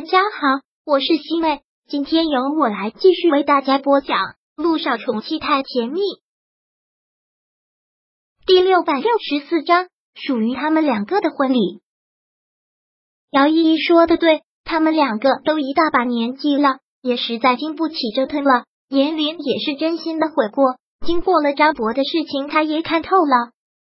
大家好，我是西妹，今天由我来继续为大家播讲《路上宠妻太甜蜜》第六百六十四章，属于他们两个的婚礼。姚依依说的对，他们两个都一大把年纪了，也实在经不起折腾了。严林也是真心的悔过，经过了张博的事情，他也看透了。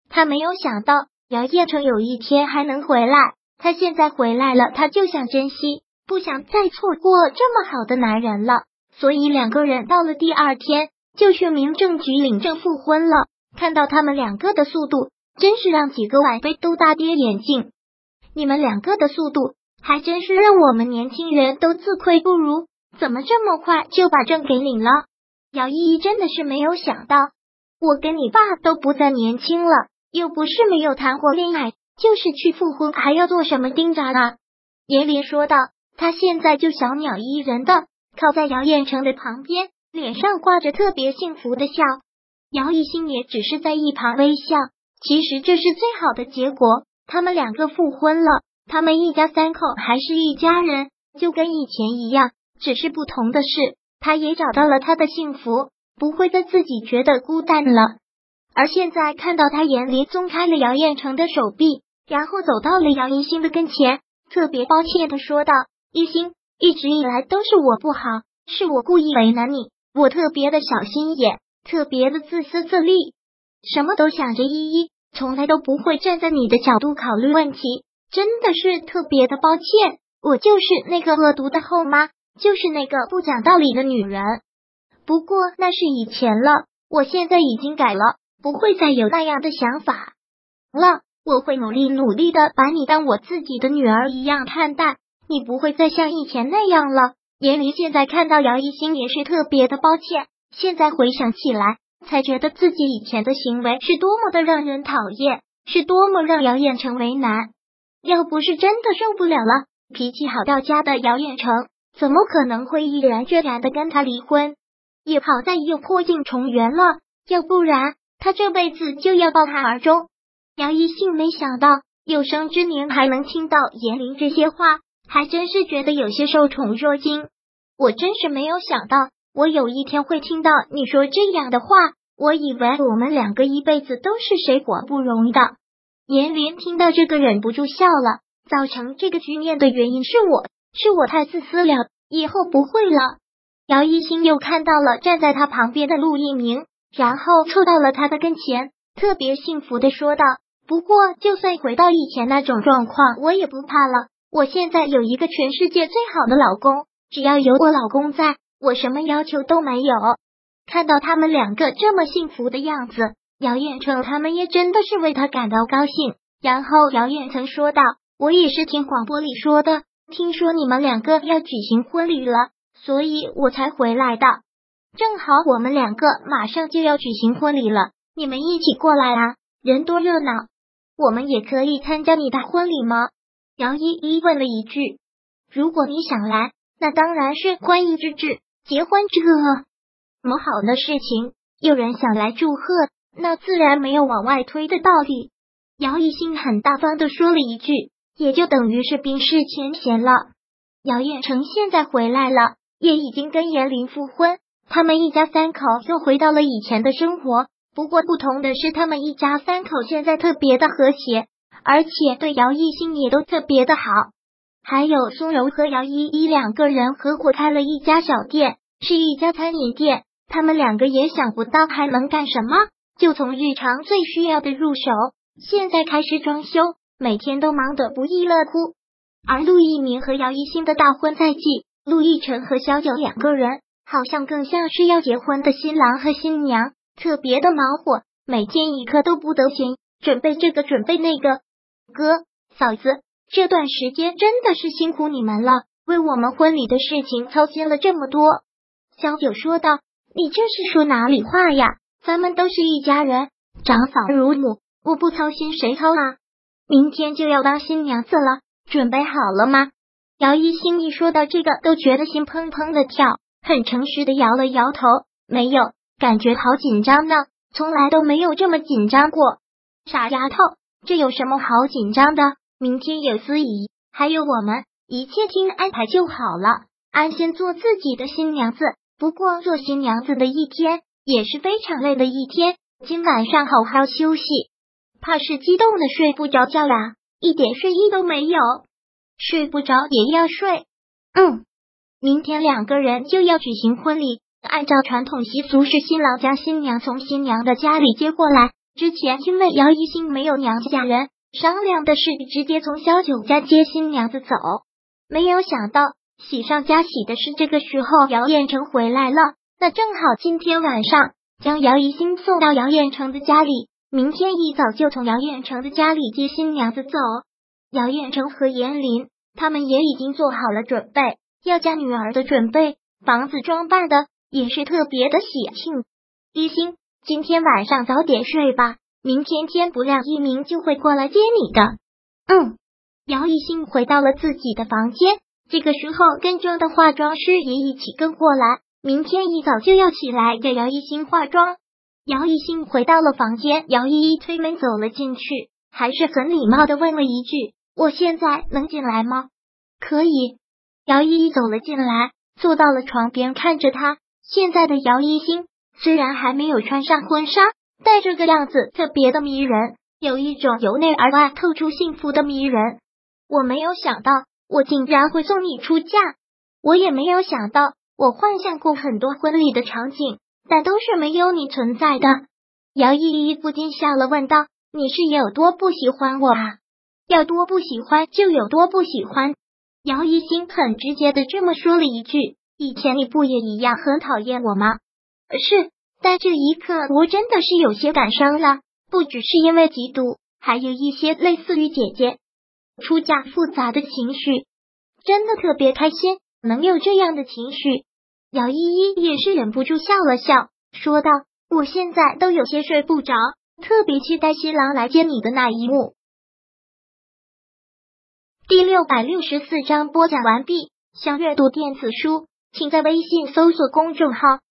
他没有想到姚叶成有一天还能回来。他现在回来了，他就想珍惜，不想再错过这么好的男人了。所以两个人到了第二天就去民政局领证复婚了。看到他们两个的速度，真是让几个晚辈都大跌眼镜。你们两个的速度，还真是让我们年轻人都自愧不如。怎么这么快就把证给领了？姚依依真的是没有想到，我跟你爸都不再年轻了，又不是没有谈过恋爱。就是去复婚，还要做什么盯着啊？严林说道。他现在就小鸟依人的靠在姚彦成的旁边，脸上挂着特别幸福的笑。姚一兴也只是在一旁微笑。其实这是最好的结果，他们两个复婚了，他们一家三口还是一家人，就跟以前一样。只是不同的是，他也找到了他的幸福，不会再自己觉得孤单了。而现在看到他，眼里松开了姚彦成的手臂，然后走到了姚一星的跟前，特别抱歉的说道：“一心，一直以来都是我不好，是我故意为难你，我特别的小心眼，特别的自私自利，什么都想着依依，从来都不会站在你的角度考虑问题，真的是特别的抱歉。我就是那个恶毒的后妈，就是那个不讲道理的女人。不过那是以前了，我现在已经改了。”不会再有那样的想法了。我会努力努力的把你当我自己的女儿一样看待。你不会再像以前那样了。严离现在看到姚一心也是特别的抱歉。现在回想起来，才觉得自己以前的行为是多么的让人讨厌，是多么让姚彦成为难。要不是真的受不了了，脾气好到家的姚彦成怎么可能会毅然决然的跟他离婚？也好在又破镜重圆了，要不然。他这辈子就要抱他而终。杨一信没想到有生之年还能听到严玲这些话，还真是觉得有些受宠若惊。我真是没有想到，我有一天会听到你说这样的话。我以为我们两个一辈子都是水火不容的。严林听到这个忍不住笑了。造成这个局面的原因是我，是我太自私了。以后不会了。姚一新又看到了站在他旁边的陆一鸣。然后凑到了他的跟前，特别幸福的说道：“不过，就算回到以前那种状况，我也不怕了。我现在有一个全世界最好的老公，只要有我老公在，我什么要求都没有。”看到他们两个这么幸福的样子，姚远成他们也真的是为他感到高兴。然后姚远成说道：“我也是听广播里说的，听说你们两个要举行婚礼了，所以我才回来的。”正好我们两个马上就要举行婚礼了，你们一起过来啊！人多热闹，我们也可以参加你的婚礼吗？姚依依问了一句。如果你想来，那当然是欢迎之至。结婚这么好的事情，有人想来祝贺，那自然没有往外推的道理。姚一兴很大方的说了一句，也就等于是冰释前嫌了。姚彦成现在回来了，也已经跟严林复婚。他们一家三口又回到了以前的生活，不过不同的是，他们一家三口现在特别的和谐，而且对姚艺兴也都特别的好。还有苏柔和姚依依两个人合伙开了一家小店，是一家餐饮店。他们两个也想不到还能干什么，就从日常最需要的入手，现在开始装修，每天都忙得不亦乐乎。而陆一鸣和姚一新的大婚在即，陆亦辰和小九两个人。好像更像是要结婚的新郎和新娘，特别的忙活，每天一刻都不得闲，准备这个准备那个。哥嫂子，这段时间真的是辛苦你们了，为我们婚礼的事情操心了这么多。小九说道：“你这是说哪里话呀？咱们都是一家人，长嫂如母，我不操心谁操啊？明天就要当新娘子了，准备好了吗？”姚一心一说到这个，都觉得心砰砰的跳。很诚实的摇了摇头，没有，感觉好紧张呢，从来都没有这么紧张过。傻丫头，这有什么好紧张的？明天有司仪，还有我们，一切听安排就好了，安心做自己的新娘子。不过做新娘子的一天也是非常累的一天，今晚上好好休息，怕是激动的睡不着觉呀，一点睡意都没有，睡不着也要睡。嗯，明天两个人就要举行婚礼，按照传统习俗是新郎将新娘从新娘的家里接过来。之前因为姚一新没有娘家人，商量的是直接从小九家接新娘子走。没有想到喜上加喜的是，这个时候姚彦成回来了。那正好今天晚上将姚一新送到姚彦成的家里，明天一早就从姚彦成的家里接新娘子走。姚彦成和严林他们也已经做好了准备，要嫁女儿的准备，房子装扮的也是特别的喜庆。一心。今天晚上早点睡吧，明天天不亮，一鸣就会过来接你的。嗯，姚一兴回到了自己的房间，这个时候跟妆的化妆师也一起跟过来，明天一早就要起来给姚一兴化妆。姚一兴回到了房间，姚依依推门走了进去，还是很礼貌的问了一句：“我现在能进来吗？”“可以。”姚依依走了进来，坐到了床边，看着他。现在的姚一兴。虽然还没有穿上婚纱，但这个样子特别的迷人，有一种由内而外透出幸福的迷人。我没有想到，我竟然会送你出嫁。我也没有想到，我幻想过很多婚礼的场景，但都是没有你存在的。姚依依不禁笑了，问道：“你是有多不喜欢我啊？要多不喜欢就有多不喜欢。”姚一心很直接的这么说了一句：“以前你不也一样很讨厌我吗？”是，但这一刻我真的是有些感伤了，不只是因为嫉妒，还有一些类似于姐姐出嫁复杂的情绪。真的特别开心，能有这样的情绪。姚依依也是忍不住笑了笑，说道：“我现在都有些睡不着，特别期待新郎来接你的那一幕。”第六百六十四章播讲完毕。想阅读电子书，请在微信搜索公众号。